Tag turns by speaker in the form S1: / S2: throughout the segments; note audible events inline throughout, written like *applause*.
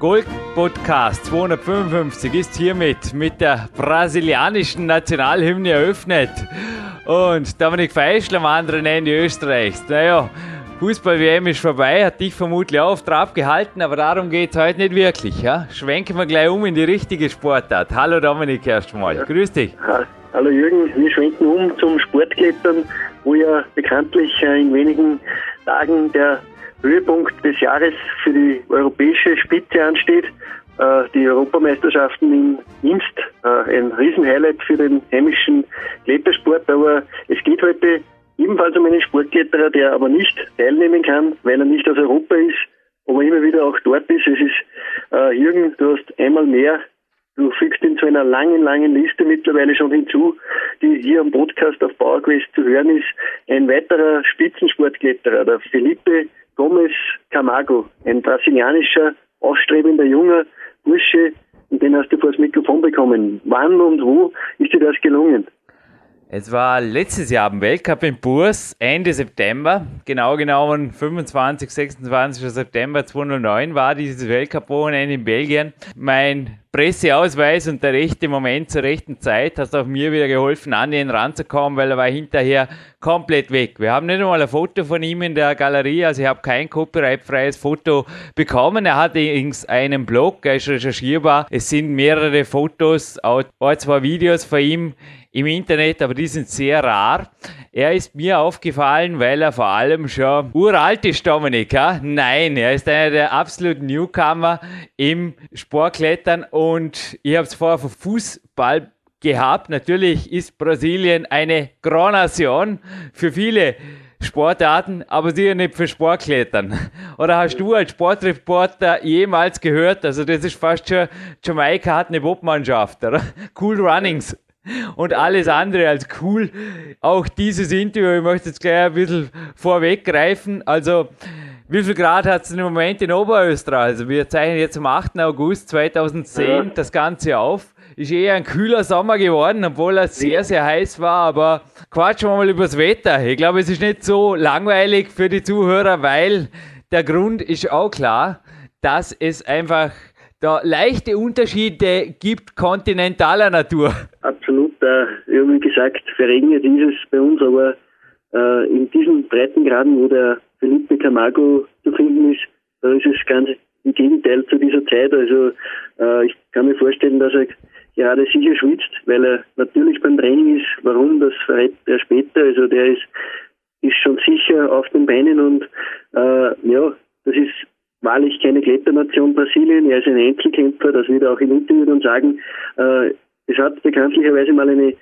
S1: Gold Podcast 255 ist hiermit mit der brasilianischen Nationalhymne eröffnet. Und Dominik Feischl am anderen Ende Österreichs. Naja, Fußball-WM ist vorbei, hat dich vermutlich auch auf Trab gehalten, aber darum geht es heute nicht wirklich. Ja? Schwenken wir gleich um in die richtige Sportart. Hallo Dominik erstmal. Ja. Grüß dich.
S2: Hallo Jürgen, wir schwenken um zum Sportklettern, wo ja bekanntlich äh, in wenigen Tagen der Höhepunkt des Jahres für die europäische Spitze ansteht. Äh, die Europameisterschaften in Inst, äh, ein Riesenhighlight für den heimischen Klettersport, aber es geht heute ebenfalls um einen Sportkletterer, der aber nicht teilnehmen kann, weil er nicht aus Europa ist, aber immer wieder auch dort ist. Es ist, äh, Jürgen, du hast einmal mehr Du fügst ihn zu einer langen, langen Liste mittlerweile schon hinzu, die hier am Podcast auf PowerQuest zu hören ist. Ein weiterer Spitzensportkletterer, der Felipe Gomes Camargo, ein brasilianischer, ausstrebender junger Bursche, den hast du vor das Mikrofon bekommen. Wann und wo ist dir das gelungen?
S1: Es war letztes Jahr am Weltcup in Burs, Ende September, genau genommen 25, 26. September 2009 war dieses Weltcup-Wochenende in Belgien. Mein Presseausweis und der rechte Moment zur rechten Zeit hast auch mir wieder geholfen, an ihn ranzukommen, weil er war hinterher komplett weg. Wir haben nicht einmal ein Foto von ihm in der Galerie, also ich habe kein copyrightfreies Foto bekommen. Er hat übrigens einen Blog, er ist recherchierbar. Es sind mehrere Fotos, auch zwei Videos von ihm im Internet, aber die sind sehr rar. Er ist mir aufgefallen, weil er vor allem schon uralt ist, Dominik. Ja? Nein, er ist einer der absoluten Newcomer im Sportklettern und ich habe es vorher von Fußball gehabt. Natürlich ist Brasilien eine Grand Nation für viele Sportarten, aber sicher nicht für Sportklettern. Oder hast du als Sportreporter jemals gehört, also das ist fast schon, Jamaika hat eine Bobmannschaft, oder? Cool Runnings und alles andere als cool. Auch dieses Interview, ich möchte jetzt gleich ein bisschen vorweggreifen. Also, wie viel Grad hat es im Moment in Oberösterreich? Also, wir zeichnen jetzt am 8. August 2010 ja. das Ganze auf. Ist eher ein kühler Sommer geworden, obwohl er sehr, sehr heiß war. Aber quatschen wir mal über das Wetter. Ich glaube, es ist nicht so langweilig für die Zuhörer, weil der Grund ist auch klar, dass es einfach da leichte Unterschiede gibt kontinentaler Natur.
S2: Absolut, äh, wie gesagt, verregnet ist es bei uns, aber äh, in diesen Breitengraden, wo der Felipe Camargo zu finden ist, da ist es ganz im Gegenteil zu dieser Zeit. Also äh, ich kann mir vorstellen, dass er gerade sicher schwitzt, weil er natürlich beim Training ist. Warum, das verrät er später. Also der ist, ist schon sicher auf den Beinen und äh, ja, das ist wahrlich keine Kletternation Brasilien. Er ist ein Einzelkämpfer, das wird er auch im Interview dann sagen. Äh, es hat bekanntlicherweise mal eine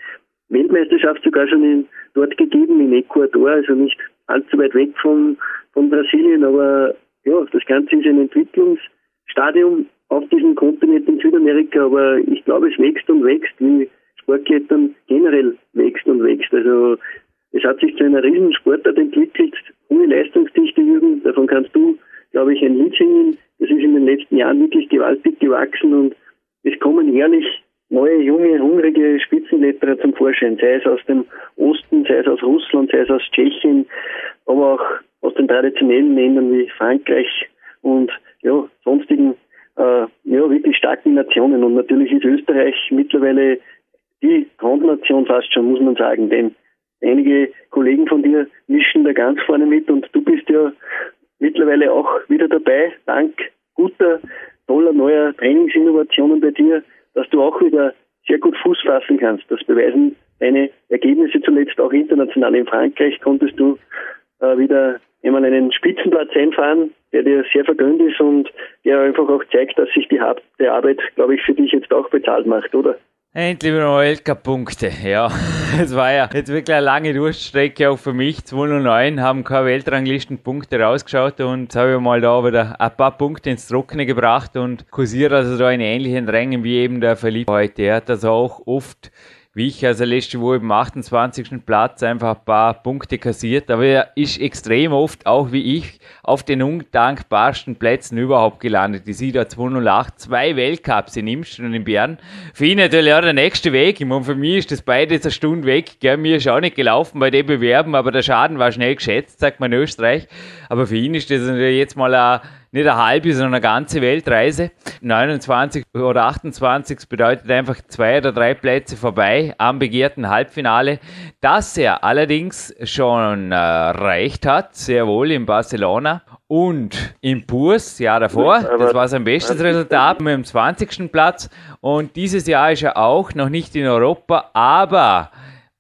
S2: Weltmeisterschaft sogar schon in, dort gegeben, in Ecuador, also nicht allzu weit weg von, von Brasilien, aber ja, das Ganze ist ein Entwicklungsstadium auf diesem Kontinent in Südamerika, aber ich glaube, es wächst und wächst, wie Sportklettern generell wächst und wächst. Also es hat sich zu einer riesen Sportart entwickelt, hohe Leistungsdichte, Jürgen, davon kannst du glaube ich, ein Lied singen. Das ist in den letzten Jahren wirklich gewaltig gewachsen und es kommen jährlich neue, junge, hungrige Spitzenkletterer zum Vorschein, sei es aus dem Osten, sei es aus Russland, sei es aus Tschechien, aber auch aus den traditionellen Ländern wie Frankreich und ja, sonstigen äh, ja, wirklich starken Nationen. Und natürlich ist Österreich mittlerweile die Grundnation fast schon, muss man sagen, denn einige Kollegen von dir mischen da ganz vorne mit und du bist ja mittlerweile auch wieder dabei, dank guter, toller neuer Trainingsinnovationen bei dir, dass du auch wieder sehr gut Fuß fassen kannst. Das beweisen deine Ergebnisse zuletzt auch international. In Frankreich konntest du äh, wieder einmal einen Spitzenplatz einfahren, der dir sehr vergönnt ist und der einfach auch zeigt, dass sich die Arbeit, glaube ich, für dich jetzt auch bezahlt macht, oder?
S1: Endlich wieder mal Weltcup-Punkte. Ja, *laughs* es war ja jetzt wirklich eine lange Durststrecke auch für mich. 209 haben keine Weltranglistenpunkte rausgeschaut und jetzt habe ich mal da wieder ein paar Punkte ins Trockene gebracht und kursiere also da in ähnlichen Rängen wie eben der Verlieb heute. Er hat also auch oft wie ich also letzte Woche im 28. Platz einfach ein paar Punkte kassiert, aber er ist extrem oft, auch wie ich, auf den undankbarsten Plätzen überhaupt gelandet. Die Sida 208, zwei Weltcups in Imst und in Bern. Für ihn natürlich auch der nächste Weg. Ich meine, für mich ist das beides eine Stunde weg. Gell? Mir ist auch nicht gelaufen bei den Bewerben, aber der Schaden war schnell geschätzt, sagt man in Österreich. Aber für ihn ist das natürlich jetzt mal ein nicht eine halbe, sondern eine ganze Weltreise. 29 oder 28 bedeutet einfach zwei oder drei Plätze vorbei am begehrten Halbfinale, das er allerdings schon äh, erreicht hat, sehr wohl in Barcelona und im Purs, Jahr davor. Das war sein bestes Resultat mit dem 20. Platz. Und dieses Jahr ist er auch noch nicht in Europa, aber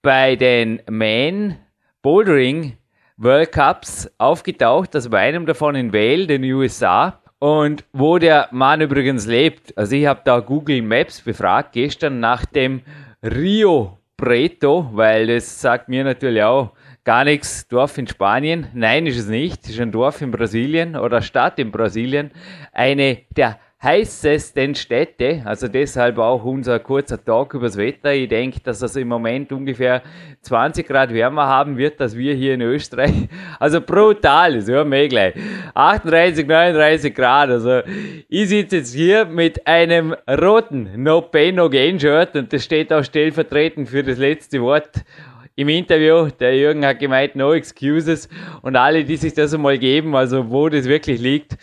S1: bei den Men Bouldering World Cups aufgetaucht, also bei einem davon in Vale, den USA. Und wo der Mann übrigens lebt, also ich habe da Google Maps befragt gestern nach dem Rio Preto, weil das sagt mir natürlich auch gar nichts, Dorf in Spanien. Nein, ist es nicht. Ist ein Dorf in Brasilien oder Stadt in Brasilien. Eine der heißesten Städte, also deshalb auch unser kurzer Talk übers Wetter. Ich denke, dass es im Moment ungefähr 20 Grad wärmer haben wird, als wir hier in Österreich. *laughs* Also brutal, das hören wir gleich. 38, 39 Grad. Also ich sitze jetzt hier mit einem roten No Pain No Gain Shirt und das steht auch stellvertretend für das letzte Wort im Interview, der Jürgen hat gemeint, no excuses. Und alle, die sich das einmal geben, also wo das wirklich liegt,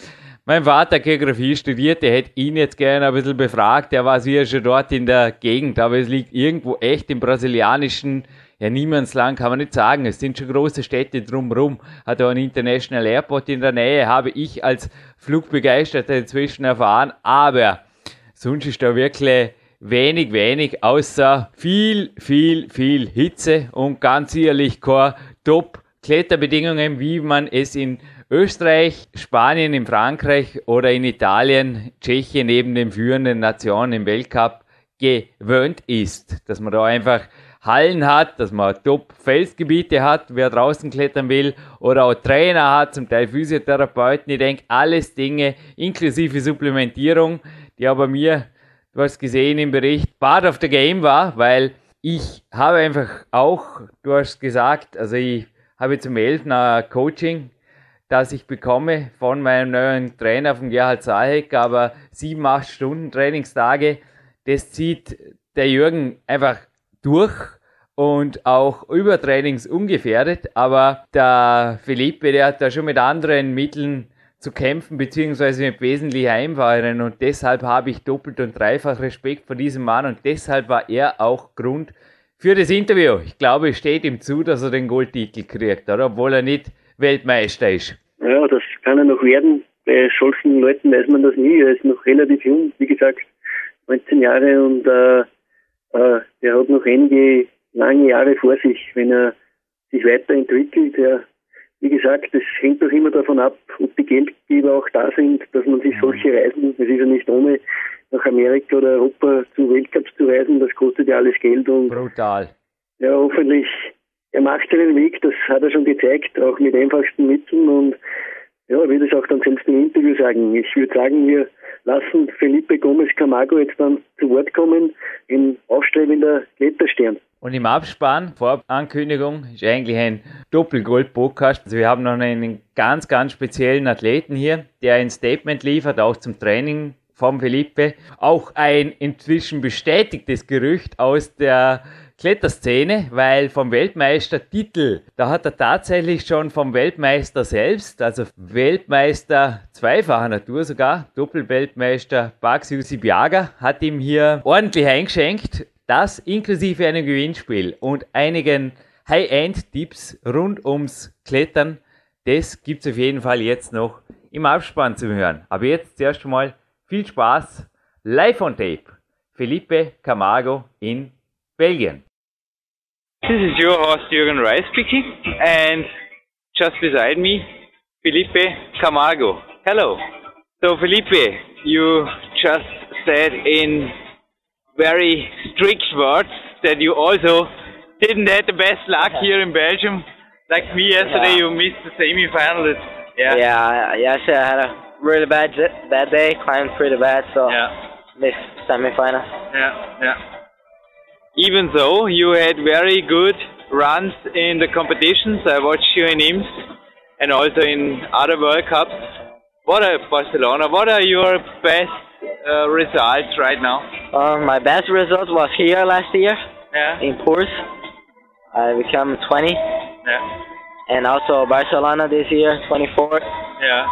S1: mein Vater Geografie studiert, der hätte ihn jetzt gerne ein bisschen befragt. Der war sicher schon dort in der Gegend, aber es liegt irgendwo echt im brasilianischen, ja, Niemandsland kann man nicht sagen. Es sind schon große Städte drumherum. Hat auch ein International Airport in der Nähe, habe ich als Flugbegeisterter inzwischen erfahren. Aber sonst ist da wirklich wenig, wenig, außer viel, viel, viel Hitze und ganz sicherlich keine Top-Kletterbedingungen, wie man es in Österreich, Spanien, in Frankreich oder in Italien, Tschechien neben den führenden Nationen im Weltcup gewöhnt ist. Dass man da einfach Hallen hat, dass man Top-Felsgebiete hat, wer draußen klettern will, oder auch Trainer hat, zum Teil Physiotherapeuten. Ich denke, alles Dinge inklusive Supplementierung, die aber mir, du hast gesehen im Bericht, part of the game war, weil ich habe einfach auch, du hast gesagt, also ich habe zum 11. Coaching das ich bekomme von meinem neuen Trainer, von Gerhard Sahek, aber sieben, acht Stunden Trainingstage, das zieht der Jürgen einfach durch und auch übertrainingsungefährdet, aber der Philippe, der hat da schon mit anderen Mitteln zu kämpfen, beziehungsweise mit wesentlich einfacheren und deshalb habe ich doppelt und dreifach Respekt vor diesem Mann und deshalb war er auch Grund für das Interview. Ich glaube, es steht ihm zu, dass er den Goldtitel kriegt, oder? obwohl er nicht Weltmeister ist.
S2: Ja, das kann er noch werden. Bei solchen Leuten weiß man das nie. Er ist noch relativ jung, wie gesagt, 19 Jahre und äh, äh, er hat noch einige lange Jahre vor sich, wenn er sich weiterentwickelt. Ja, wie gesagt, das hängt doch immer davon ab, ob die Geldgeber auch da sind, dass man sich mhm. solche Reisen, es ist ja nicht ohne nach Amerika oder Europa zu Weltcups zu reisen, das kostet ja alles Geld und
S1: brutal.
S2: Ja, hoffentlich er macht seinen Weg, das hat er schon gezeigt, auch mit einfachsten Mitteln und ja, er wird es auch dann selbst im Interview sagen. Ich würde sagen, wir lassen Felipe Gomez Camargo jetzt dann zu Wort kommen in aufstrebender Kletterstern.
S1: Und im Abspann, Vorankündigung, ist eigentlich ein Doppelgold-Podcast. Also wir haben noch einen ganz, ganz speziellen Athleten hier, der ein Statement liefert, auch zum Training vom Felipe. Auch ein inzwischen bestätigtes Gerücht aus der Kletterszene, weil vom Weltmeistertitel, da hat er tatsächlich schon vom Weltmeister selbst, also Weltmeister zweifacher Natur sogar, Doppelweltmeister Baxi Biaga, hat ihm hier ordentlich eingeschenkt. Das inklusive einem Gewinnspiel und einigen High-End-Tipps rund ums Klettern. Das gibt es auf jeden Fall jetzt noch im Abspann zu hören. Aber jetzt zuerst einmal viel Spaß live on tape. Felipe Camargo in Belgien.
S3: This is your host Jürgen Reis speaking, and just beside me, Felipe Camargo. Hello. So, Felipe, you just said in very strict words that you also didn't have the best luck here in Belgium. Like me yesterday, yeah. you missed the semi-final.
S4: Yeah. Yeah. Yesterday I had a really bad bad day. Climbed pretty bad, so yeah. missed semi-final.
S3: Yeah. Yeah even though you had very good runs in the competitions, I watched you in IMS and also in other World Cups. What are Barcelona? What are your best uh, results right now?
S4: Um, my best result was here last year.
S3: Yeah.
S4: In Tours, I became 20.
S3: Yeah.
S4: And also Barcelona this year, 24.
S3: Yeah.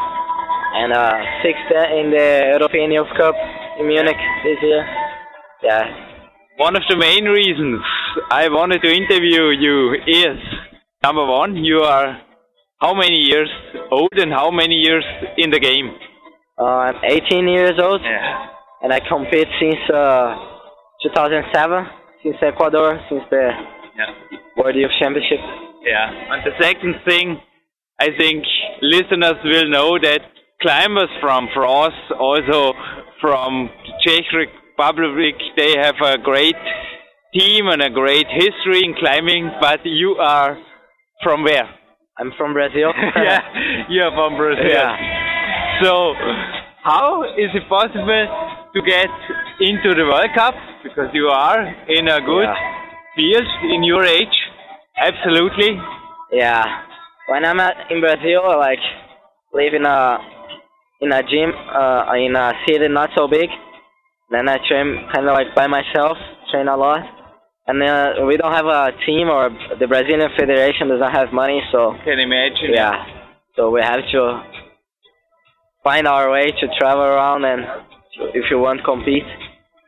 S4: And uh, sixth in the European Youth Cup in Munich this year. Yeah,
S3: one of the main reasons I wanted to interview you is number one, you are how many years old and how many years in the game?
S4: Uh, I'm 18 years old.
S3: Yeah.
S4: And I compete since uh, 2007, since Ecuador, since the yeah. World Youth Championship.
S3: Yeah. And the second thing, I think listeners will know that climbers from France, also from Czech Republic, they have a great team and a great history in climbing, but you are from where?
S4: I'm from Brazil. *laughs*
S3: yeah, you are from Brazil.
S4: Yeah.
S3: So, how is it possible to get into the World Cup? Because you are in a good yeah. field in your age. Absolutely.
S4: Yeah. When I'm at, in Brazil, I like live in a in a gym uh, in a city not so big then I train kind of like by myself, train a lot. And then uh, we don't have a team, or the Brazilian Federation does not have money, so.
S3: Can imagine.
S4: Yeah. So we have to find our way to travel around and if you want to compete.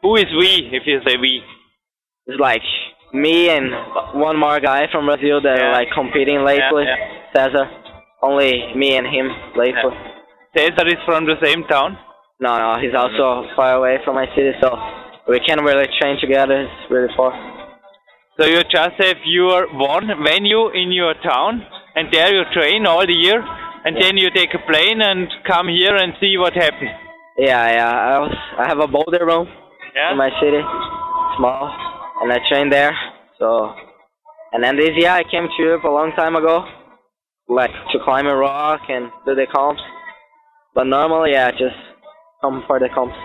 S3: Who is we, if you say we?
S4: It's like me and one more guy from Brazil that yeah. are like competing lately, yeah, yeah. Cesar. Only me and him lately.
S3: Cesar is from the same town?
S4: No, no, he's also far away from my city, so we can't really train together. It's really far.
S3: So you just have your one venue in your town, and there you train all the year, and yeah. then you take a plane and come here and see what happens.
S4: Yeah, yeah. I was I have a boulder room yeah. in my city, small, and I train there. So, and then this year I came to Europe a long time ago, like to climb a rock and do the comps. But normally, yeah, just come for the comps.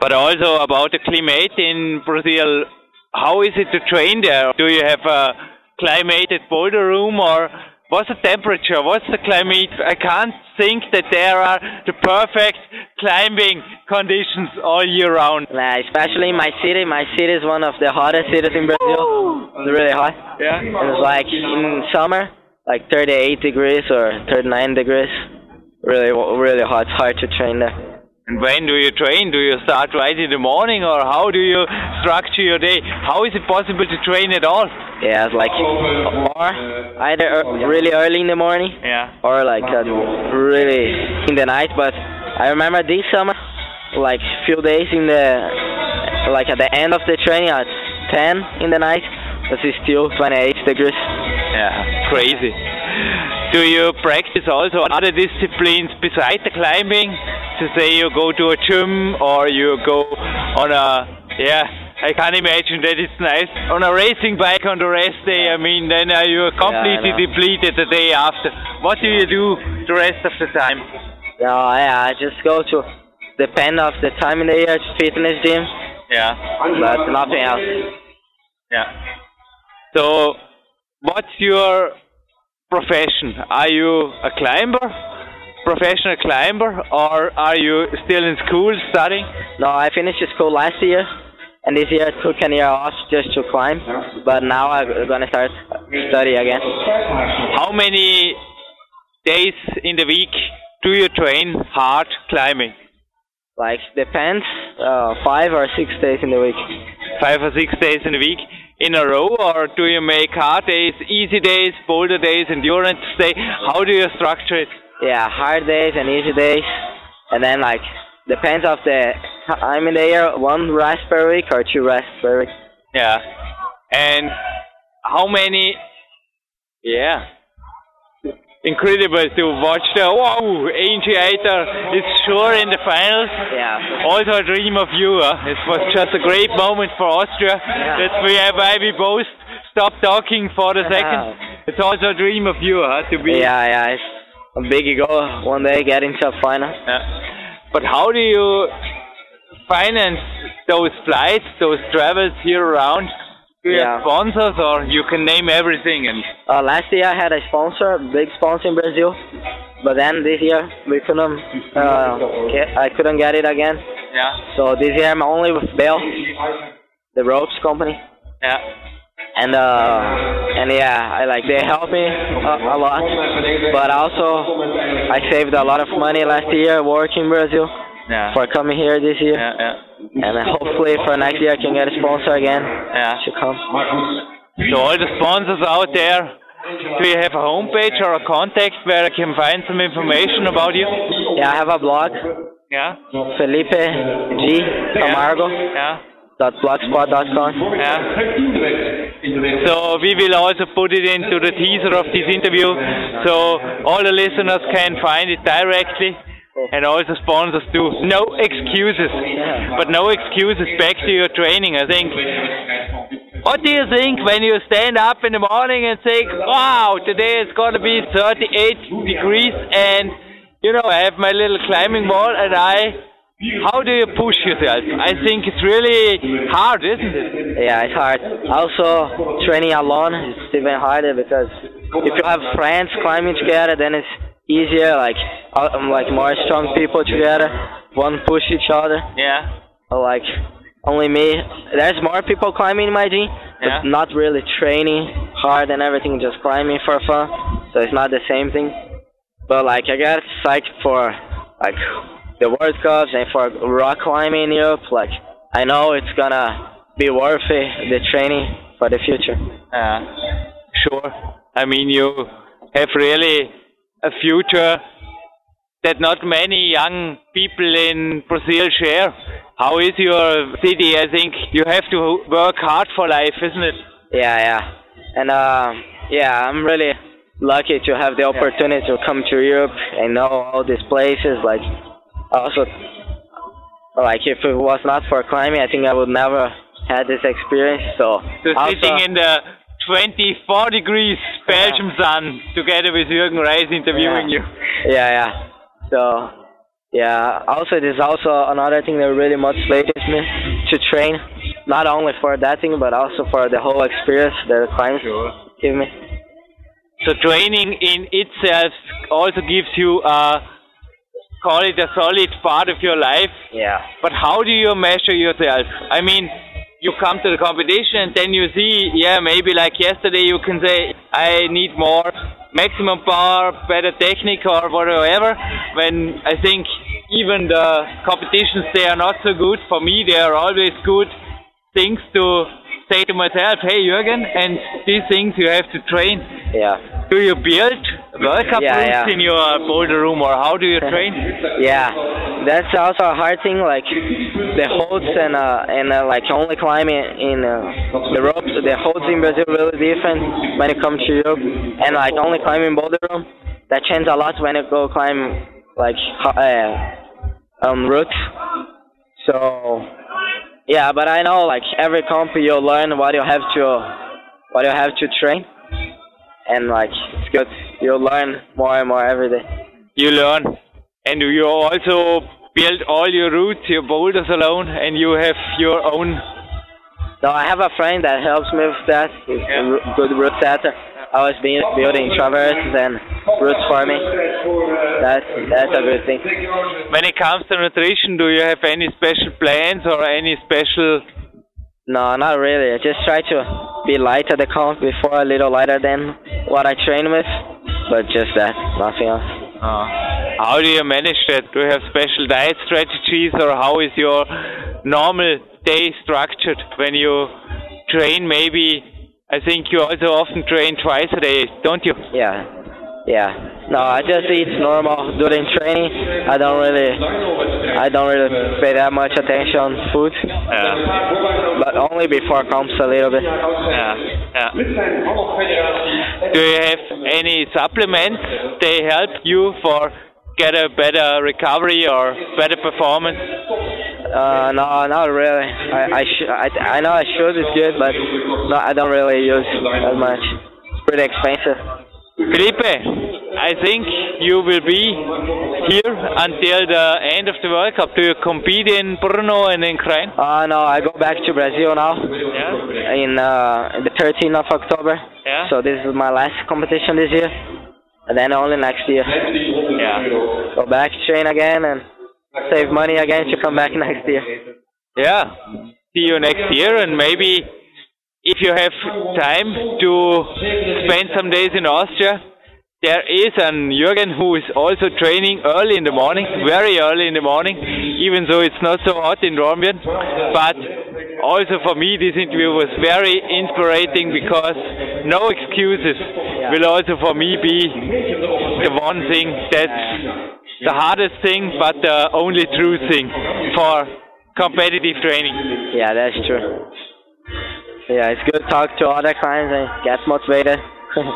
S3: But also about the climate in Brazil, how is it to train there? Do you have a climated boulder room or what's the temperature? What's the climate? I can't think that there are the perfect climbing conditions all year round.
S4: Nah, especially in my city. My city is one of the hottest cities in Brazil. It's really hot.
S3: Yeah.
S4: And it's like in summer, like 38 degrees or 39 degrees. Really, really hot. It's hard to train there.
S3: And when do you train? Do you start right in the morning, or how do you structure your day? How is it possible to train at all?
S4: Yeah, it's like or either really early in the morning,
S3: yeah,
S4: or like uh, really in the night. But I remember this summer, like few days in the like at the end of the training at 10 in the night, but it's still 28 degrees.
S3: Yeah, crazy. Do you practice also other disciplines besides the climbing? To say you go to a gym or you go on a yeah. I can't imagine that it's nice on a racing bike on the rest day. I mean, then uh, you are completely yeah, depleted the day after. What do you do the rest of the time?
S4: Yeah, yeah, I just go to depend of the time in the year fitness gym.
S3: Yeah,
S4: but nothing else.
S3: Yeah. So, what's your profession? Are you a climber, professional climber, or are you still in school studying?
S4: No, I finished school last year, and this year I took a year off just to climb. But now I'm gonna start study again.
S3: How many days in the week do you train hard climbing?
S4: Like depends, uh, five or six days in the week.
S3: Five or six days in the week in a row, or do you make hard days, easy days, boulder days, endurance day? How do you structure it?
S4: Yeah, hard days and easy days, and then like depends of the time in the year, one rest per week or two rests per week.
S3: Yeah, and how many? Yeah, incredible to watch the wow Angiator is sure in the finals.
S4: Yeah.
S3: Also a dream of you. Huh? It was just a great moment for Austria.
S4: Yeah.
S3: That's why eh, we both stopped talking for the second. It's also a dream of you huh? to be.
S4: Yeah, yeah, it's a big goal one day get into a final.
S3: Yeah. But how do you finance those flights, those travels here around? Do you
S4: Yeah.
S3: have sponsors or you can name everything and
S4: Uh, last year I had a sponsor, big sponsor in Brazil, but then this year we couldn't, uh, get, I couldn't get it again.
S3: yeah,
S4: So this year I'm only with Bell, the ropes company,
S3: yeah.
S4: and uh, and yeah, I like they helped me a, a lot, but also I saved a lot of money last year working in Brazil
S3: Yeah.
S4: for coming here this year,
S3: yeah, yeah.
S4: And hopefully for next year I can get a sponsor again
S3: Yeah.
S4: to come.
S3: So all the sponsors out there, do you have a homepage or a contact where I can find some information about you?
S4: Yeah, I have a blog,
S3: Yeah.
S4: Felipe G Camargo.
S3: Yeah.
S4: dot blogspot.com.
S3: Yeah. So we will also put it into the teaser of this interview, so all the listeners can find it directly, and all the sponsors too. No excuses, but no excuses. Back to your training, I think. What do you think when you stand up in the morning and think, "Wow, today it's going to be 38 degrees," and you know I have my little climbing wall, and I. How do you push yourself? I think it's really hard, isn't it?
S4: Yeah, it's hard. Also, training alone is even harder because if you have friends climbing together, then it's easier. Like, um, like more strong people together, one push each other.
S3: Yeah.
S4: Or like only me. There's more people climbing in my gym, but
S3: Yeah.
S4: not really training hard and everything, just climbing for fun. So it's not the same thing. But like I get psyched for like the World Cups and for rock climbing in Europe. Like I know it's gonna be worth it, the training for the future.
S3: Uh, sure. I mean, you have really a future that not many young people in Brazil share. How is your city? I think you have to work hard for life, isn't it?
S4: Yeah, yeah, and uh, yeah, I'm really lucky to have the opportunity to come to Europe and know all these places. Like, also, like if it was not for climbing, I think I would never had this experience. So,
S3: So
S4: also,
S3: sitting in the 24 degrees Belgium sun together with Jürgen Reis interviewing you.
S4: yeah, yeah. So, yeah. Also, there's also another thing that really motivates me to train, not only for that thing, but also for the whole experience that the climbs give me.
S3: So training in itself also gives you a call it a solid part of your life.
S4: Yeah.
S3: But how do you measure yourself? I mean, you come to the competition and then you see, yeah, maybe like yesterday you can say, I need more maximum power, better technique or whatever. When I think even the competitions, they are not so good. For me, they are always good things to say to myself, hey Jürgen, and these things you have to train.
S4: Yeah.
S3: Do you build World Cup
S4: Yeah,
S3: rooms
S4: yeah.
S3: in your boulder room or how do you train? *laughs*
S4: Yeah, that's also a hard thing. Like the holds and uh, and uh, like only climbing in uh, the ropes. The holds in Brazil really different when it comes to Europe, and like only climbing boulder room. That changes a lot when you go climb like uh, um routes. So yeah, but I know like every comp you learn what you have to what you have to train, and like it's good. You learn more and more every day.
S3: You learn. And you also build all your routes, your boulders alone, and you have your own.
S4: No, I have a friend that helps me with that. He's
S3: Yeah.
S4: a r- good route setter. I was being, building traverses and roots for me. That's that's a good thing.
S3: When it comes to nutrition, do you have any special plans or any special?
S4: No, not really. I just try to be light at the comp before, a little lighter than what I train with, but just that, nothing else.
S3: Uh, how do you manage that? Do you have special diet strategies, or how is your normal day structured when you train? Maybe I think you also often train twice a day, don't you?
S4: Yeah, yeah. No, I just eat normal during training. I don't really, I don't really pay that much attention on food.
S3: Yeah.
S4: But only before comps a little bit.
S3: Yeah. Yeah. Do you have any supplements? They help you for get a better recovery or better performance?
S4: Uh, no, not really. I I, sh- I I know I should. It's good, but no, I don't really use that much. It's pretty expensive.
S3: Felipe, I think you will be here until the end of the World Cup. Do you compete in Brno and in Krain?
S4: Uh, no, I go back to Brazil now
S3: Yeah.
S4: in uh, the 13th of October.
S3: Yeah.
S4: So this is my last competition this year, and then only next year.
S3: Yeah.
S4: Go back, train again, and save money again to come back *laughs* next year.
S3: Yeah. See you next year, and maybe if you have time to spend some days in Austria, there is an Jürgen who is also training early in the morning, very early in the morning, even though it's not so hot in Dornbirn. But also for me, this interview was very inspiring because no excuses will also for me be the one thing that's the hardest thing, but the only true thing for competitive training.
S4: Yeah, that's true. Yeah, it's good to talk to other clients and get motivated. *laughs*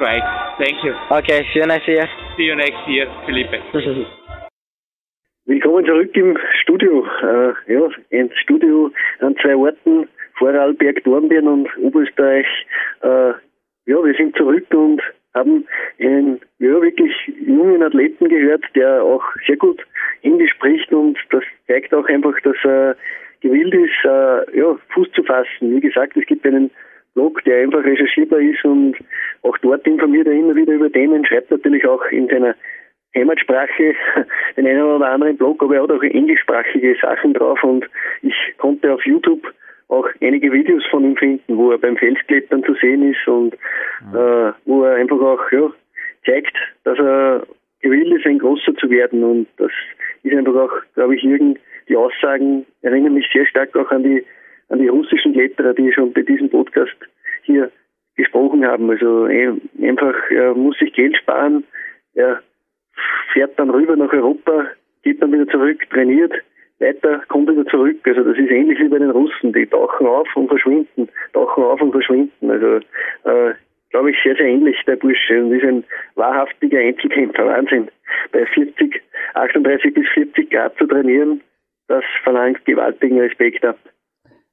S3: Right. Thank you.
S4: okay, see you next year.
S3: See you next year, Felipe. *laughs*
S2: Willkommen zurück im Studio. Äh, ja, ein Studio an zwei Orten, Vorarlberg, Dornbirn und Oberösterreich. Äh, ja, wir sind zurück und haben einen ja, wirklich jungen Athleten gehört, der auch sehr gut Englisch spricht und das zeigt auch einfach, dass er gewillt ist, äh, ja, Fuß zu fassen. Wie gesagt, es gibt einen Blog, der einfach recherchierbar ist und auch dort informiert er immer wieder über Themen, schreibt natürlich auch in seiner Heimatsprache *laughs* den einen oder anderen Blog, aber er hat auch englischsprachige Sachen drauf und ich konnte auf YouTube auch einige Videos von ihm finden, wo er beim Felsklettern zu sehen ist und äh, wo er einfach auch ja, zeigt, dass er gewillt ist, ein Großer zu werden und das ist einfach auch, glaube ich, irgend die Aussagen erinnern mich sehr stark auch an die an die russischen Kletterer, die schon bei diesem Podcast hier gesprochen haben. Also ein- einfach, er muss sich Geld sparen, er fährt dann rüber nach Europa, geht dann wieder zurück, trainiert, weiter, kommt wieder zurück. Also das ist ähnlich wie bei den Russen, die tauchen auf und verschwinden, tauchen auf und verschwinden. Also äh, glaube ich sehr, sehr ähnlich der Bursche und ist ein wahrhaftiger Einzelkämpfer, Wahnsinn. Bei 40, 38 bis 40 Grad zu trainieren, das verlangt gewaltigen Respekt ab.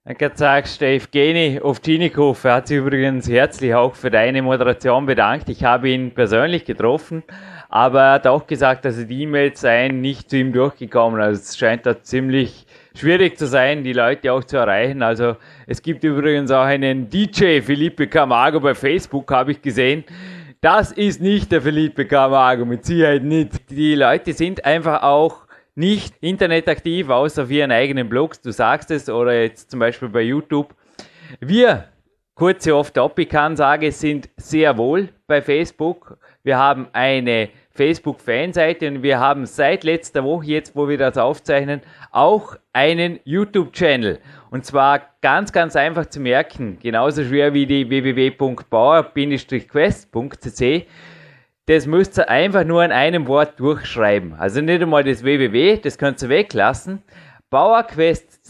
S1: Ich kann sagen, Evgeny Ovchinnikov er hat sich übrigens herzlich auch für deine Moderation bedankt. Ich habe ihn persönlich getroffen, aber er hat auch gesagt, dass die E-Mails seien nicht zu ihm durchgekommen. Also es scheint da ziemlich schwierig zu sein, die Leute auch zu erreichen. Also es gibt übrigens auch einen DJ, Felipe Camargo, bei Facebook habe ich gesehen. Das ist nicht der Felipe Camargo, mit Sicherheit nicht. Die Leute sind einfach auch nicht internetaktiv, außer auf ihren eigenen Blogs, du sagst es, oder jetzt zum Beispiel bei YouTube. Wir, kurze Off-Topic-Ansage, sind sehr wohl bei Facebook. Wir haben eine Facebook-Fanseite und wir haben seit letzter Woche, jetzt wo wir das aufzeichnen, auch einen YouTube-Channel. Und zwar ganz, ganz einfach zu merken, genauso schwer wie die www.bauer-quest.cc. Das müsst ihr einfach nur in einem Wort durchschreiben. Also nicht einmal das www, das könnt ihr weglassen. Bauerquest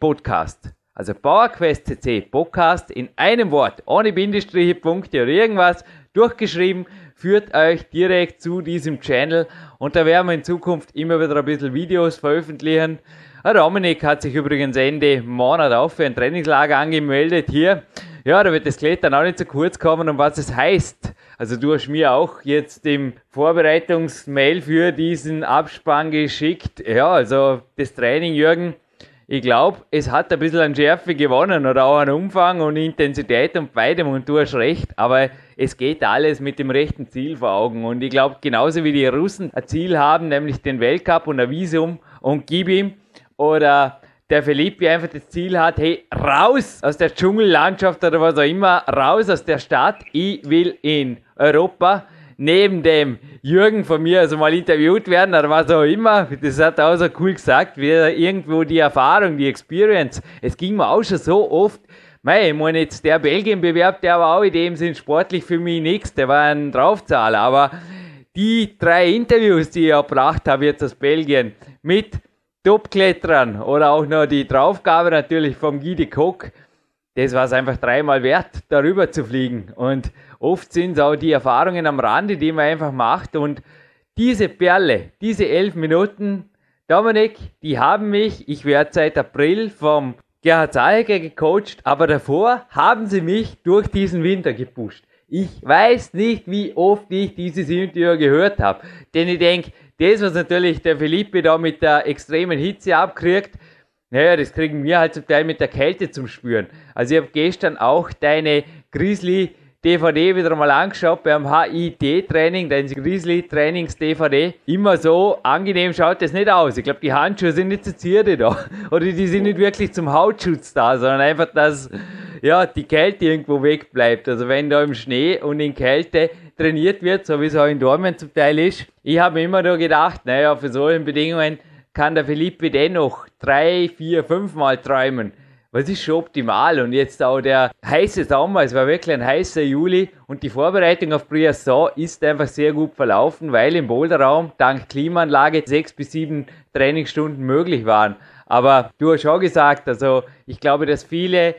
S1: Podcast. Also Bauerquest Podcast in einem Wort, ohne Bindestriche, Punkte oder irgendwas, durchgeschrieben, führt euch direkt zu diesem Channel und da werden wir in Zukunft immer wieder ein bisschen Videos veröffentlichen. Dominik hat sich übrigens Ende Monat auch für ein Trainingslager angemeldet hier. Ja, da wird das Klettern auch nicht zu kurz kommen und was es heißt. Also du hast mir auch jetzt im Vorbereitungsmail für diesen Abspann geschickt. Ja, also das Training, Jürgen, ich glaube, es hat ein bisschen an Schärfe gewonnen oder auch an Umfang und Intensität und beidem und du hast recht, aber es geht alles mit dem rechten Ziel vor Augen. Und ich glaube, genauso wie die Russen ein Ziel haben, nämlich den Weltcup und ein Visum und gib ihm, oder der Felipe einfach das Ziel hat, hey, raus aus der Dschungellandschaft oder was auch immer, raus aus der Stadt, ich will in Europa. Neben dem Jürgen von mir also mal interviewt werden oder was auch immer. Das hat er auch so cool gesagt, wie irgendwo die Erfahrung, die Experience. Es ging mir auch schon so oft. Mei, ich meine jetzt der Belgien-Bewerb, der war auch in dem Sinn sportlich für mich nichts, der war ein Draufzahler, aber die drei Interviews, die ich erbracht habe jetzt aus Belgien mit Topklettern oder auch noch die Draufgabe natürlich vom Guy de Kock, das war es einfach dreimal wert, darüber zu fliegen. Und oft sind es auch die Erfahrungen am Rande, die man einfach macht. Und diese Perle, diese elf Minuten, Dominik, die haben mich, ich werde seit April vom Gerhard Zahecker gecoacht, aber davor haben sie mich durch diesen Winter gepusht. Ich weiß nicht, wie oft ich dieses Interview gehört habe. Denn ich denke, das, was natürlich der Philippe da mit der extremen Hitze abkriegt, naja, das kriegen wir halt zum Teil mit der Kälte zum Spüren. Also ich habe gestern auch deine Grizzly DVD wieder mal angeschaut beim HIT-Training, dein Grizzly-Trainings-DVD. Immer so angenehm schaut das nicht aus. Ich glaube, die Handschuhe sind nicht zur Zierde da. *laughs* Oder die sind nicht wirklich zum Hautschutz da, sondern einfach, dass ja, die Kälte irgendwo wegbleibt. Also wenn da im Schnee und in Kälte trainiert wird, so wie es auch in Dortmund zum Teil ist. Ich habe mir immer nur gedacht, naja, für solche Bedingungen kann der Philippe dennoch drei, vier, fünf Mal träumen was ist schon optimal? Und jetzt auch der heiße Sommer, es war wirklich ein heißer Juli und die Vorbereitung auf Briasson ist einfach sehr gut verlaufen, weil im Boulderraum dank Klimaanlage sechs bis sieben Trainingsstunden möglich waren. Aber du hast schon gesagt, also ich glaube, dass viele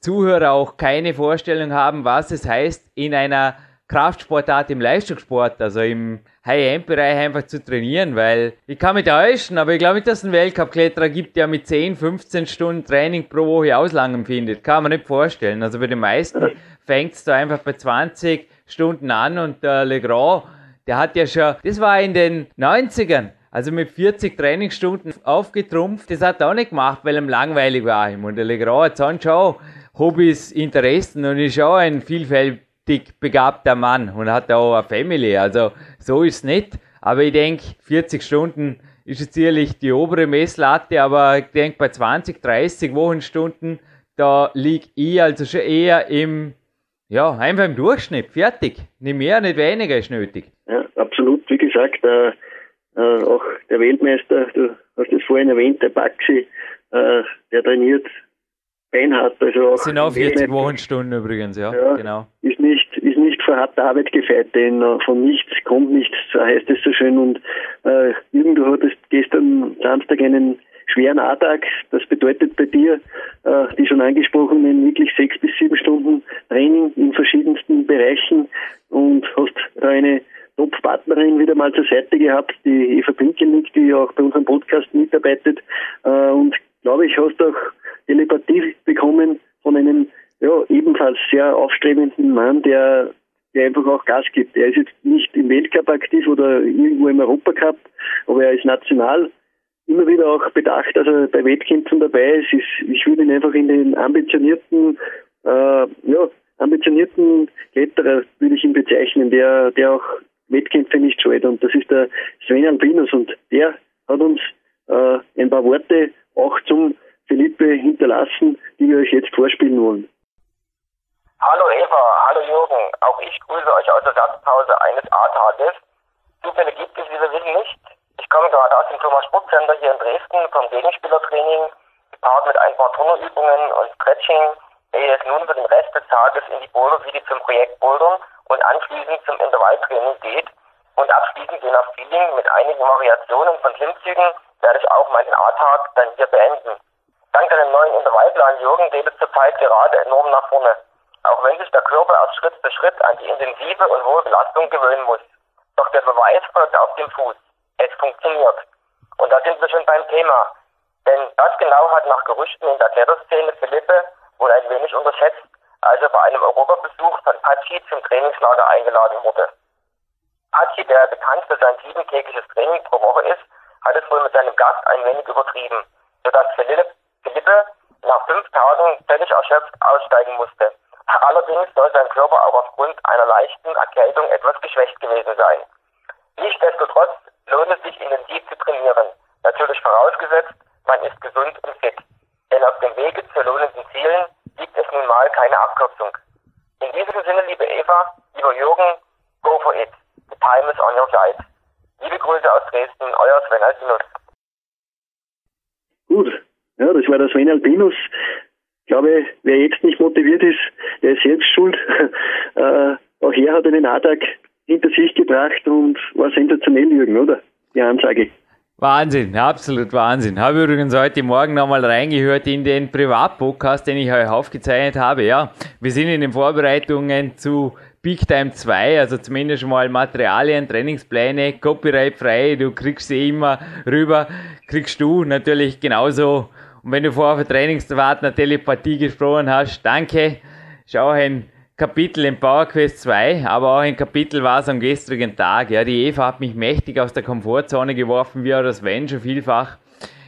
S1: Zuhörer auch keine Vorstellung haben, was es heißt, in einer Kraftsportart im Leistungssport, also im High-End-Bereich einfach zu trainieren, weil ich kann mich täuschen, aber ich glaube nicht, dass es einen Weltcup-Kletterer gibt, der mit 10, 15 Stunden Training pro Woche Auslang empfindet. Kann man nicht vorstellen. Also bei den meisten *laughs* fängt es da einfach bei 20 Stunden an und der Legrand, der hat ja schon, das war in den 90ern, also mit 40 Trainingsstunden aufgetrumpft. Das hat er auch nicht gemacht, weil ihm langweilig war. Und der Legrand hat sonst schon Hobbys, Interessen und ist auch ein vielfältiger dick begabter Mann und hat auch eine Family. Also so ist es nicht. Aber ich denke, 40 Stunden ist jetzt sicherlich die obere Messlatte, aber ich denke bei 20, 30 Wochenstunden, da liege ich also schon eher im, ja, einfach im Durchschnitt. Fertig. Nicht mehr, nicht weniger ist nötig.
S2: Ja, absolut. Wie gesagt, äh, äh, auch der Weltmeister, du hast es vorhin erwähnt, der Baxi, äh, der trainiert beinhart. Also
S1: auch sind auch 40 Wochenstunden übrigens, ja,
S2: ja,
S1: genau.
S2: Ist nicht, ist nicht für harte Arbeit gefeit, denn äh, von nichts kommt nichts, so heißt es so schön. Und äh, Jürgen, du hattest gestern Samstag einen schweren A-Tag. Das bedeutet bei dir äh, die schon angesprochenen wirklich sechs bis sieben Stunden Training in verschiedensten Bereichen und hast eine Top-Partnerin wieder mal zur Seite gehabt, die Eva Pinkelnick, die auch bei unserem Podcast mitarbeitet. Äh, und glaube ich, hast auch Telepathie bekommen von einem ja, ebenfalls sehr aufstrebenden Mann, der, der einfach auch Gas gibt. Er ist jetzt nicht im Weltcup aktiv oder irgendwo im Europacup, aber er ist national immer wieder auch bedacht, dass er bei Wettkämpfen dabei ist. Ich würde ihn einfach in den ambitionierten, äh, ja, ambitionierten Kletterer würde ich ihn bezeichnen, der, der auch Wettkämpfe nicht scheut. Und das ist der Sven Albinus und der hat uns äh, ein paar Worte auch zum Philippe hinterlassen, die wir euch jetzt vorspielen wollen.
S5: Hallo Eva, hallo Jürgen, auch ich grüße euch aus der Satzpause eines A-Tages. Zufälle gibt es, wie wir wissen, nicht. Ich komme gerade aus dem Thomas Sportcenter hier in Dresden vom Gegenspielertraining, gepaart mit ein paar Turnerübungen und Stretching, ehe es nun für den Rest des Tages in die Boulder City zum Projekt Bouldern und anschließend zum Intervalltraining geht und abschließend je nach Feeling mit einigen Variationen von Klimmzügen werde ich auch meinen A-Tag dann hier beenden. Dank deinem neuen Intervallplan, Jürgen, geht es zurzeit gerade enorm nach vorne. Auch wenn sich der Körper erst Schritt für Schritt an die intensive und hohe Belastung gewöhnen muss. Doch der Beweis folgt auf dem Fuß. Es funktioniert. Und da sind wir schon beim Thema. Denn das genau hat nach Gerüchten in der Kletterszene Philippe wohl ein wenig unterschätzt, als er bei einem Europabesuch von Patschi zum Trainingslager eingeladen wurde. Patschi, der bekannt für sein siebentägiges Training pro Woche ist, hat es wohl mit seinem Gast ein wenig übertrieben, sodass Philippe Philippe nach fünf Tagen völlig erschöpft aussteigen musste. Aller Allerdings soll sein Körper auch aufgrund einer leichten Erkältung etwas geschwächt gewesen sein. Nichtsdestotrotz lohnt es sich intensiv zu trainieren. Natürlich vorausgesetzt, man ist gesund und fit. Denn auf dem Wege zu lohnenden Zielen gibt es nun mal keine Abkürzung. In diesem Sinne, liebe Eva, lieber Jürgen, go for it. The time is on your side. Liebe Grüße aus Dresden, euer Sven Albinus.
S2: Gut, ja, das war der Sven Albinus. Ich glaube, wer jetzt nicht motiviert ist, der ist selbst schuld. *laughs* äh, auch er hat einen A-Tag hinter sich gebracht und war sensationell, Jürgen, oder? Die Ansage.
S1: Wahnsinn, absolut Wahnsinn. Habe übrigens heute Morgen nochmal reingehört in den Privatpodcast, den ich euch aufgezeichnet habe. Ja, wir sind in den Vorbereitungen zu Big Time 2, also zumindest schon mal Materialien, Trainingspläne, copyright frei, du kriegst sie immer rüber, kriegst du natürlich genauso. Und wenn du vorher für Trainingswartner Telepathie gesprochen hast, danke. Schau ein Kapitel in Power Quest 2, aber auch ein Kapitel war es am gestrigen Tag. Ja, die Eva hat mich mächtig aus der Komfortzone geworfen, wie auch das Sven schon vielfach.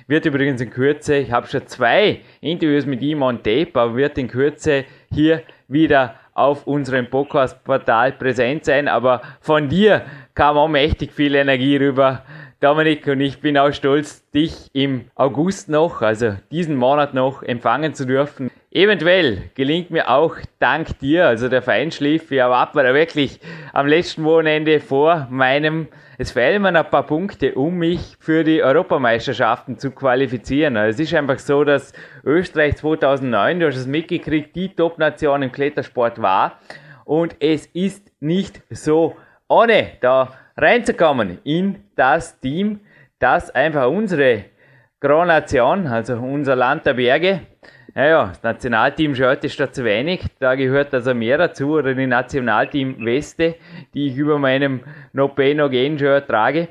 S1: Wird übrigens in Kürze, ich habe schon zwei Interviews mit ihm on Tape, aber wird in Kürze hier wieder auf unserem Podcast-Portal präsent sein. Aber von dir kam auch mächtig viel Energie rüber. Dominik, und ich bin auch stolz, dich im August noch, also diesen Monat noch, empfangen zu dürfen. Eventuell gelingt mir auch dank dir, also der Feinschliff, wir erwarten da wirklich am letzten Wochenende vor meinem, es fehlen mir ein paar Punkte, um mich für die Europameisterschaften zu qualifizieren. Also es ist einfach so, dass Österreich 2009, du hast es mitgekriegt, die Top-Nation im Klettersport war und es ist nicht so ohne da reinzukommen in das Team, das einfach unsere Granation, also unser Land der Berge, naja, das Nationalteam-Shirt ist da zu wenig. Da gehört also mehr dazu. Oder die Nationalteam-Weste, die ich über meinem No Pain No Gain Shirt trage.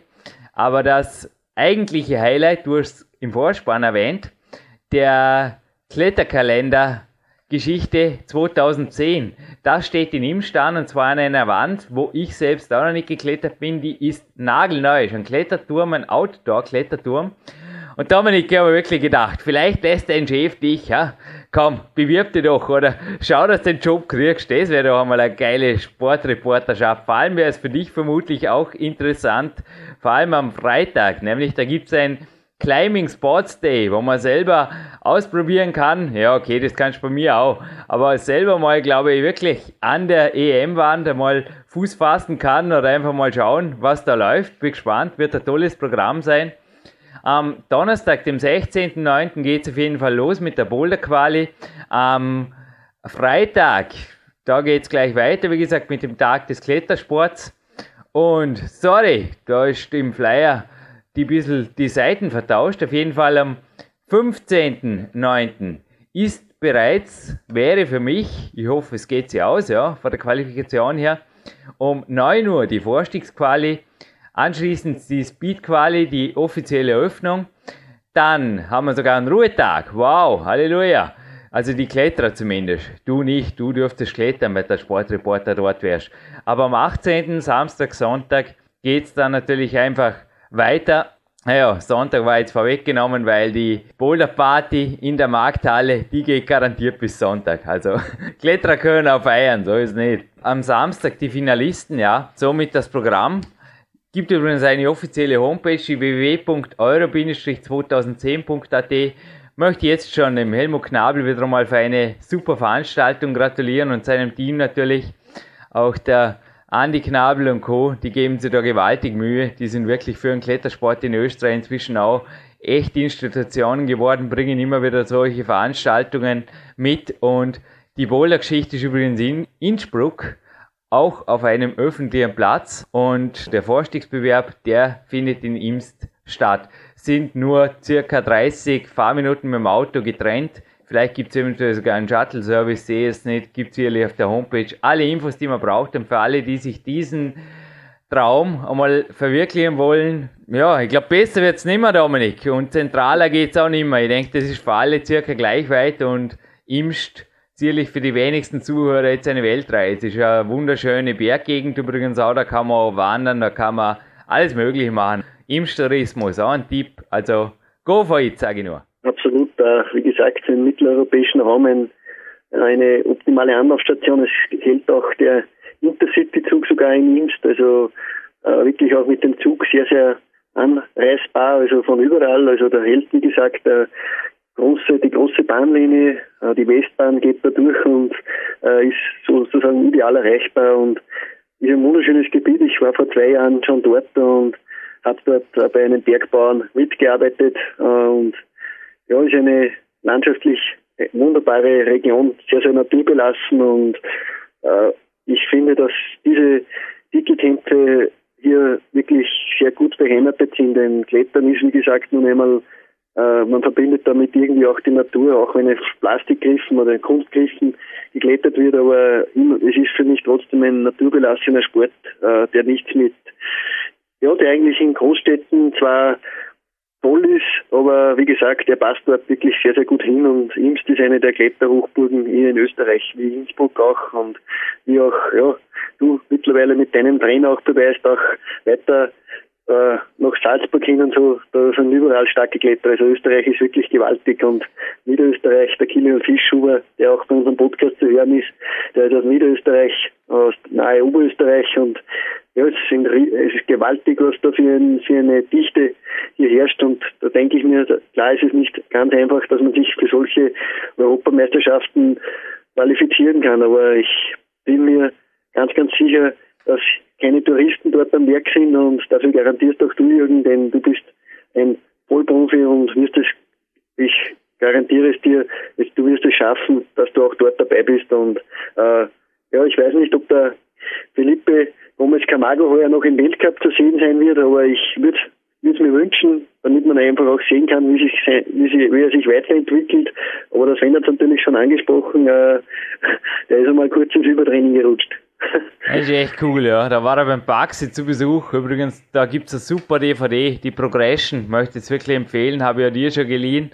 S1: Aber das eigentliche Highlight, du hast im Vorspann erwähnt, der Kletterkalender Geschichte 2010. Das steht in Imstan und zwar an einer Wand, wo ich selbst auch noch nicht geklettert bin. Die ist nagelneu. Ein Kletterturm, ein Outdoor-Kletterturm. Und Dominik, ich habe wirklich gedacht, vielleicht lässt dein Chef dich, ja, komm, bewirb dich doch oder schau, dass du den Job kriegst. Das wäre doch einmal eine geile Sportreporterschaft. Vor allem wäre es für dich vermutlich auch interessant, vor allem am Freitag, nämlich da gibt es ein Climbing Sports Day, wo man selber ausprobieren kann. Ja, okay, das kannst du bei mir auch. Aber selber mal, glaube ich, wirklich an der EM-Wand einmal Fuß fassen kann oder einfach mal schauen, was da läuft. Bin gespannt, wird ein tolles Programm sein. Am Donnerstag, dem 16.09. geht es auf jeden Fall los mit der Boulder Quali. Am Freitag, da geht es gleich weiter, wie gesagt, mit dem Tag des Klettersports. Und sorry, da ist im Flyer die bisschen die Seiten vertauscht. Auf jeden Fall am 15.09. ist bereits, wäre für mich, ich hoffe es geht sie aus, ja, von der Qualifikation her, um 9 Uhr die Vorstiegsquali Anschließend die Speed Quali, die offizielle Eröffnung. Dann haben wir sogar einen Ruhetag. Wow, Halleluja. Also die Kletterer zumindest. Du nicht, du dürftest klettern, wenn der Sportreporter dort wärst. Aber am 18. Samstag, Sonntag geht es dann natürlich einfach weiter. Naja, Sonntag war jetzt vorweggenommen, weil die Boulder Party in der Markthalle, die geht garantiert bis Sonntag. Also *laughs* Kletterer können auch feiern, so ist nicht. Am Samstag die Finalisten, ja, somit das Programm. Gibt übrigens eine offizielle Homepage, www.euro-2010.at. Möchte jetzt schon dem Helmut Knabel wieder mal für eine super Veranstaltung gratulieren und seinem Team natürlich. Auch der Andi Knabel und Co., die geben sich da gewaltig Mühe. Die sind wirklich für den Klettersport in Österreich inzwischen auch echt Institutionen geworden, bringen immer wieder solche Veranstaltungen mit und die Boulder-Geschichte ist übrigens in Innsbruck auch auf einem öffentlichen Platz und der Vorstiegsbewerb, der findet in Imst statt. Sind nur circa 30 Fahrminuten mit dem Auto getrennt. Vielleicht gibt es eventuell sogar einen Shuttle-Service, sehe es nicht, gibt es sicherlich auf der Homepage alle Infos, die man braucht und für alle, die sich diesen Traum einmal verwirklichen wollen. Ja, ich glaube, besser wird es nicht mehr, Dominik. Und zentraler geht es auch nicht mehr. Ich denke, das ist für alle circa gleich weit und Imst sicherlich für die wenigsten Zuhörer jetzt eine Weltreise. Ist eine wunderschöne Berggegend übrigens auch, da kann man auch wandern, da kann man alles Mögliche machen. Im Tourismus auch ein Tipp, also go for it, sage ich nur.
S2: Absolut, wie gesagt, im mitteleuropäischen Raum ein, eine optimale Anlaufstation. Es hält auch der Intercity-Zug sogar in Imst, also äh, wirklich auch mit dem Zug sehr, sehr anreißbar, also von überall. Also da hält, wie gesagt, der große, die große Bahnlinie, äh, die Westbahn geht da durch und äh, ist sozusagen ideal erreichbar und ist ein wunderschönes Gebiet. Ich war vor zwei Jahren schon dort und habe dort äh, bei einem Bergbauern mitgearbeitet äh, und ja, ist eine landschaftlich wunderbare Region, sehr, sehr naturbelassen und äh, ich finde, dass diese Dicke hier wirklich sehr gut beheimatet sind, denn Klettern ist, wie gesagt, nun einmal, äh, man verbindet damit irgendwie auch die Natur, auch wenn es Plastikgriffen oder Kunstgriffen geklettert wird, aber es ist für mich trotzdem ein naturbelassener Sport, äh, der nichts mit, ja, der eigentlich in Großstädten zwar toll ist, aber wie gesagt, der passt dort wirklich sehr, sehr gut hin und Imst ist eine der Kletterhochburgen hier in Österreich, wie Innsbruck auch und wie auch, ja, du mittlerweile mit deinem Trainer auch beweist, auch weiter äh, nach Salzburg hin und so, da sind überall starke Kletterer. Also Österreich ist wirklich gewaltig und Niederösterreich, der Kilian Fischhuber, der auch bei unserem Podcast zu hören ist, der ist aus Niederösterreich, aus nahe Oberösterreich und ja, es, sind, es ist gewaltig, was da für, ein, für eine Dichte hier herrscht und da denke ich mir, klar ist es nicht ganz einfach, dass man sich für solche Europameisterschaften qualifizieren kann, aber ich bin mir ganz, ganz sicher, dass keine Touristen dort am Werk sind und dafür garantierst auch du, Jürgen, denn du bist ein Vollprofi und wirst es, ich garantiere es dir, du wirst es schaffen, dass du auch dort dabei bist und äh, ja, ich weiß nicht, ob der Felipe Gomez Camargo heuer noch im Weltcup zu sehen sein wird, aber ich würde es mir wünschen, damit man einfach auch sehen kann, wie, sich, wie, sie, wie er sich weiterentwickelt. Aber das Sven hat natürlich schon angesprochen, äh, *laughs* der ist einmal kurz ins Übertraining gerutscht. *laughs*
S1: Das ist echt cool, ja. Da war er beim Baxi zu Besuch. Übrigens, da gibt es eine super DVD, die Progression. Möchte ich wirklich empfehlen, habe ich ja dir schon geliehen.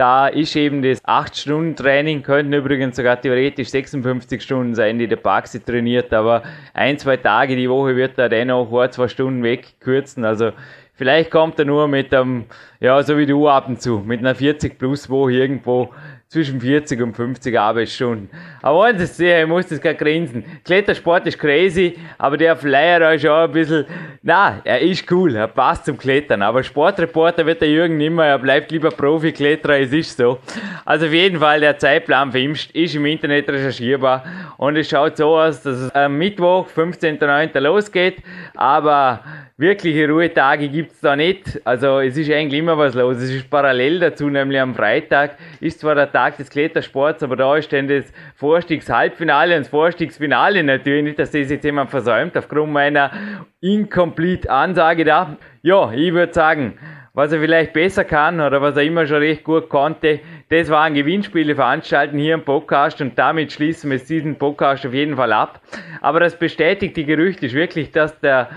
S1: Da ist eben das 8-Stunden-Training, könnten übrigens sogar theoretisch 56 Stunden sein, die der Baxi trainiert, aber ein, zwei Tage die Woche wird er dennoch ein, zwei Stunden wegkürzen. Also vielleicht kommt er nur mit einem, ja, so wie du ab und zu, mit einer 40 plus Woche irgendwo zwischen 40 und 50 Arbeitsstunden. Aber das sehe, ich muss das gar grinsen. Klettersport ist crazy, aber der Flyer ist schon ein bisschen, na, er ist cool, er passt zum Klettern. Aber Sportreporter wird der Jürgen nimmer, er bleibt lieber Profi-Kletterer, es ist so. Also auf jeden Fall, der Zeitplan für ihn ist im Internet recherchierbar und es schaut so aus, dass es am Mittwoch, 15.09. losgeht, aber wirkliche Ruhetage gibt es da nicht. Also es ist eigentlich immer was los. Es ist parallel dazu, nämlich am Freitag ist zwar der Tag des Klettersports, aber da ist dann das Vorstiegshalbfinale und das Vorstiegsfinale natürlich nicht, dass das jetzt jemand versäumt aufgrund meiner incomplete Ansage da. Ja, ich würde sagen, was er vielleicht besser kann oder was er immer schon recht gut konnte, das waren Gewinnspiele veranstalten hier im Podcast und damit schließen wir diesen Podcast auf jeden Fall ab. Aber das bestätigt die Gerüchte ist wirklich, dass der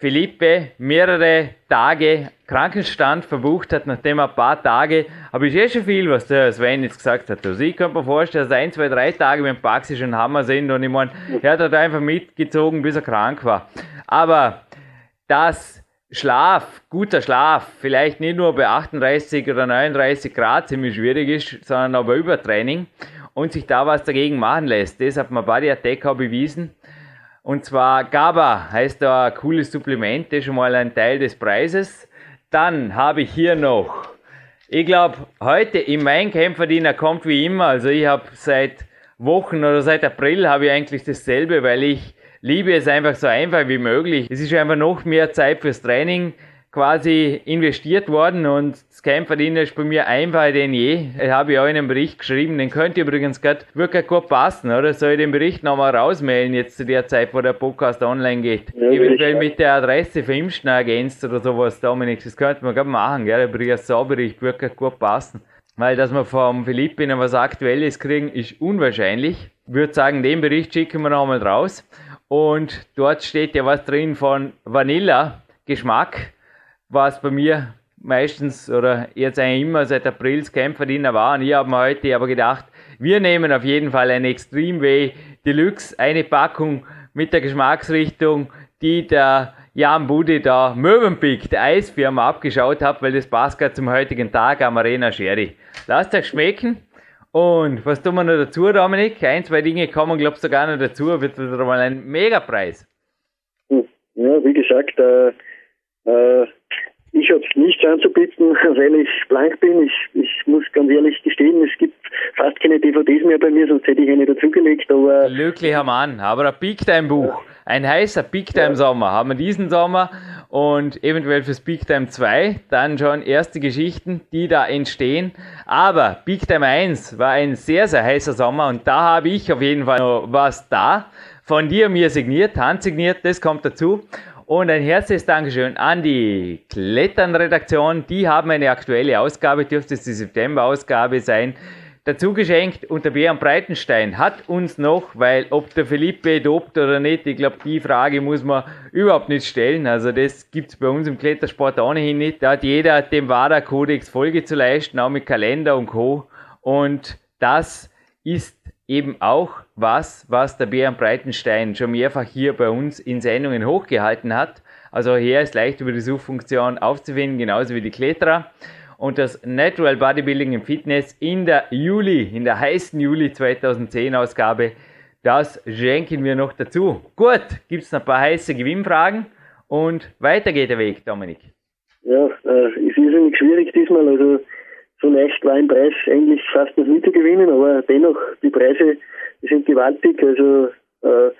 S1: Philippe mehrere Tage Krankenstand verbucht hat, nachdem er ein paar Tage, aber ist eh schon viel, was der Sven jetzt gesagt hat. Also ich kann mir vorstellen, dass ein, zwei, drei Tage mit dem Baxi schon Hammer sind und ich meine, er hat halt einfach mitgezogen, bis er krank war. Aber dass Schlaf, guter Schlaf, vielleicht nicht nur bei 38 oder 39 Grad ziemlich schwierig ist, sondern auch bei Übertraining und sich da was dagegen machen lässt. Das hat mir Body Attack auch bewiesen. Und zwar GABA heißt da ein cooles Supplement, das ist schon mal ein Teil des Preises. Dann habe ich hier noch, ich glaube, heute in mein Kämpferdiener kommt wie immer, also ich habe seit Wochen oder seit April habe ich eigentlich dasselbe, weil ich liebe es einfach so einfach wie möglich. Es ist einfach noch mehr Zeit fürs Training quasi investiert worden und das Kämpferin ist bei mir einfacher denn je. Ich habe ja auch in einem Bericht geschrieben, den könnt ihr übrigens gerade wirklich gut passen, oder? Soll ich den Bericht nochmal rausmailen jetzt zu der Zeit, wo der Podcast online geht? Ja, Eventuell mit der Adresse für Impfschner ergänzt oder sowas, Dominik, das könnte man gerade machen, gell? Der Bericht, so Bericht wirklich gut passen. Weil, dass wir vom Philippinen was Aktuelles kriegen, ist unwahrscheinlich. Ich würde sagen, den Bericht schicken wir nochmal raus. Und dort steht ja was drin von Vanilla-Geschmack was bei mir meistens oder jetzt eigentlich immer seit April Kämpferdiener war. Und ich habe mir heute aber gedacht, wir nehmen auf jeden Fall ein Extreme Way Deluxe, eine Packung mit der Geschmacksrichtung, die der Jan Bude da Mövenpick, der Eisfirma, abgeschaut hat, weil das passt gerade zum heutigen Tag am Arena Sherry. Lasst euch schmecken Und was tun wir noch dazu, Dominik? Ein, zwei Dinge kommen, glaubst du, sogar noch dazu. Wird wieder mal ein Megapreis.
S2: Ja, wie gesagt, äh, äh, ich habe nichts anzubieten, *laughs* weil ich blank bin. Ich, ich muss ganz ehrlich gestehen, es gibt fast keine DVDs mehr bei mir, sonst hätte ich eine dazugelegt. Aber
S1: Glücklicher Mann, aber ein Big Time Buch, ein heißer Big Time Sommer haben wir diesen Sommer und eventuell fürs Big Time 2 dann schon erste Geschichten, die da entstehen. Aber Big Time 1 war ein sehr, sehr heißer Sommer und da habe ich auf jeden Fall noch was da. Von dir mir signiert, handsigniert, das kommt dazu. Und ein herzliches Dankeschön an die Klettern-Redaktion. Die haben eine aktuelle Ausgabe, dürfte es die September-Ausgabe sein, dazu geschenkt. Und der Björn Breitenstein hat uns noch, weil ob der Philippe dobt oder nicht, ich glaube, die Frage muss man überhaupt nicht stellen. Also das gibt es bei uns im Klettersport ohnehin nicht. Da hat jeder dem WADA-Kodex Folge zu leisten, auch mit Kalender und Co. Und das ist eben auch was, was der Björn Breitenstein schon mehrfach hier bei uns in Sendungen hochgehalten hat. Also hier ist leicht über die Suchfunktion aufzufinden, genauso wie die Kletterer. Und das Natural Bodybuilding and Fitness in der Juli, in der heißen Juli 2010 Ausgabe, das schenken wir noch dazu. Gut, gibt es noch ein paar heiße Gewinnfragen und weiter geht der Weg, Dominik.
S2: Ja, äh, es ist irrsinnig schwierig diesmal. Also so leicht war ein Preis eigentlich fast noch nie zu gewinnen, aber dennoch, die Preise sind gewaltig. Also äh,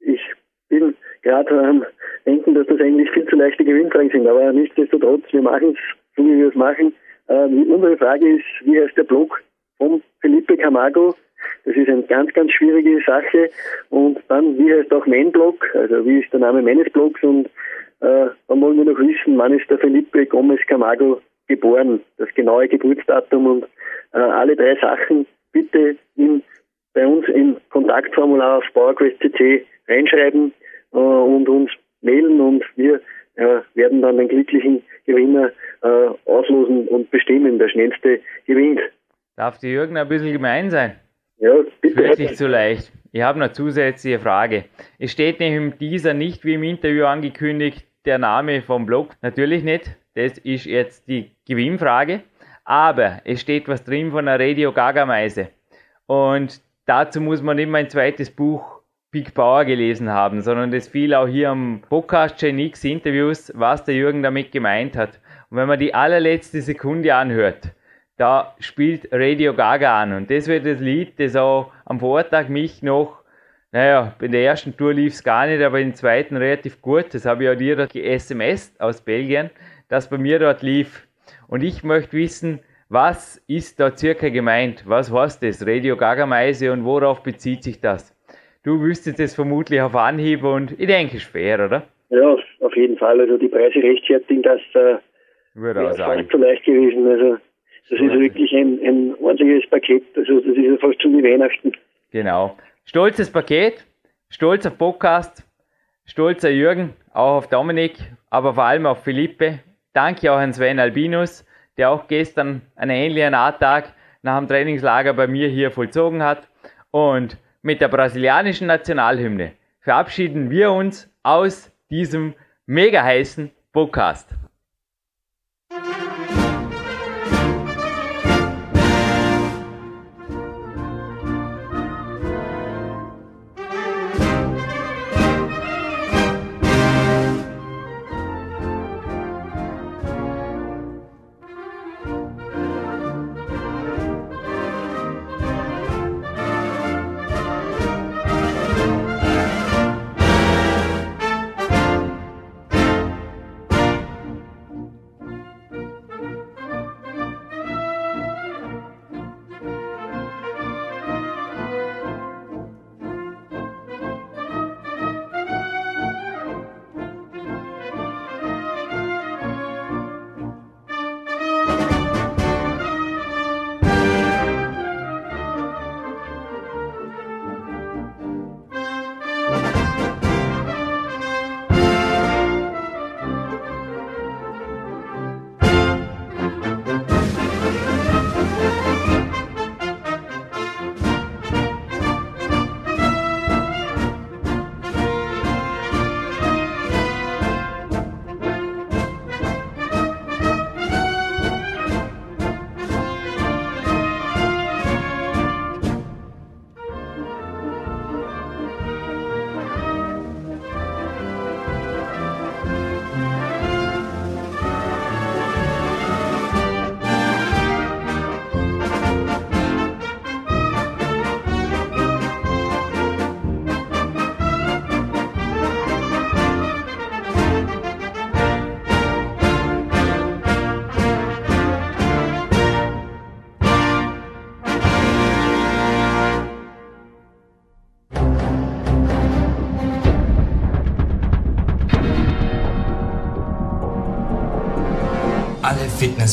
S2: ich bin gerade am denken, dass das eigentlich viel zu leichte Gewinnfragen sind, aber nichtsdestotrotz, wir machen es so, wie wir es machen. Äh, unsere Frage ist, wie heißt der Blog von Felipe Camargo? Das ist eine ganz, ganz schwierige Sache. Und dann, wie heißt auch mein Blog? Also, wie ist der Name meines Blogs? Und äh, dann wollen wir noch wissen, wann ist der Felipe Gomez Camargo geboren, das genaue Geburtsdatum und äh, alle drei Sachen bitte in, bei uns im Kontaktformular auf PowerQuest.cc reinschreiben äh, und uns mailen und wir äh, werden dann den glücklichen Gewinner äh, auslosen und bestimmen. Der schnellste gewinnt.
S1: Darf die Jürgen ein bisschen gemein sein?
S2: Ja, bitte.
S1: Wird nicht so leicht. Ich habe noch zusätzliche Frage. Es steht nämlich in dieser nicht wie im Interview angekündigt der Name vom Blog. Natürlich nicht. Das ist jetzt die Gewinnfrage. Aber es steht was drin von einer Radio Gaga Meise. Und dazu muss man nicht mein zweites Buch Big Power gelesen haben, sondern das fiel auch hier am Podcast Gen X Interviews, was der Jürgen damit gemeint hat. Und wenn man die allerletzte Sekunde anhört, da spielt Radio Gaga an. Und das wird das Lied, das auch am Vortag mich noch, naja, in der ersten Tour lief es gar nicht, aber im zweiten relativ gut. Das habe ich auch dir SMS aus Belgien das bei mir dort lief. Und ich möchte wissen, was ist da circa gemeint? Was heißt das? Radio Gaga Meise und worauf bezieht sich das? Du wüsstest es vermutlich auf Anhieb und ich denke, fair, oder?
S2: Ja, auf jeden Fall. Also die Preise rechtfertigen das äh,
S1: Würde auch sagen.
S2: fast so leicht gewesen. Also das ist wirklich ein, ein ordentliches Paket. Also das ist ja fast schon wie Weihnachten.
S1: Genau. Stolzes Paket, stolzer Podcast, stolzer Jürgen, auch auf Dominik, aber vor allem auf Philippe Danke auch an Sven Albinus, der auch gestern einen ähnlichen Art-Tag nach dem Trainingslager bei mir hier vollzogen hat. Und mit der brasilianischen Nationalhymne verabschieden wir uns aus diesem mega heißen Podcast.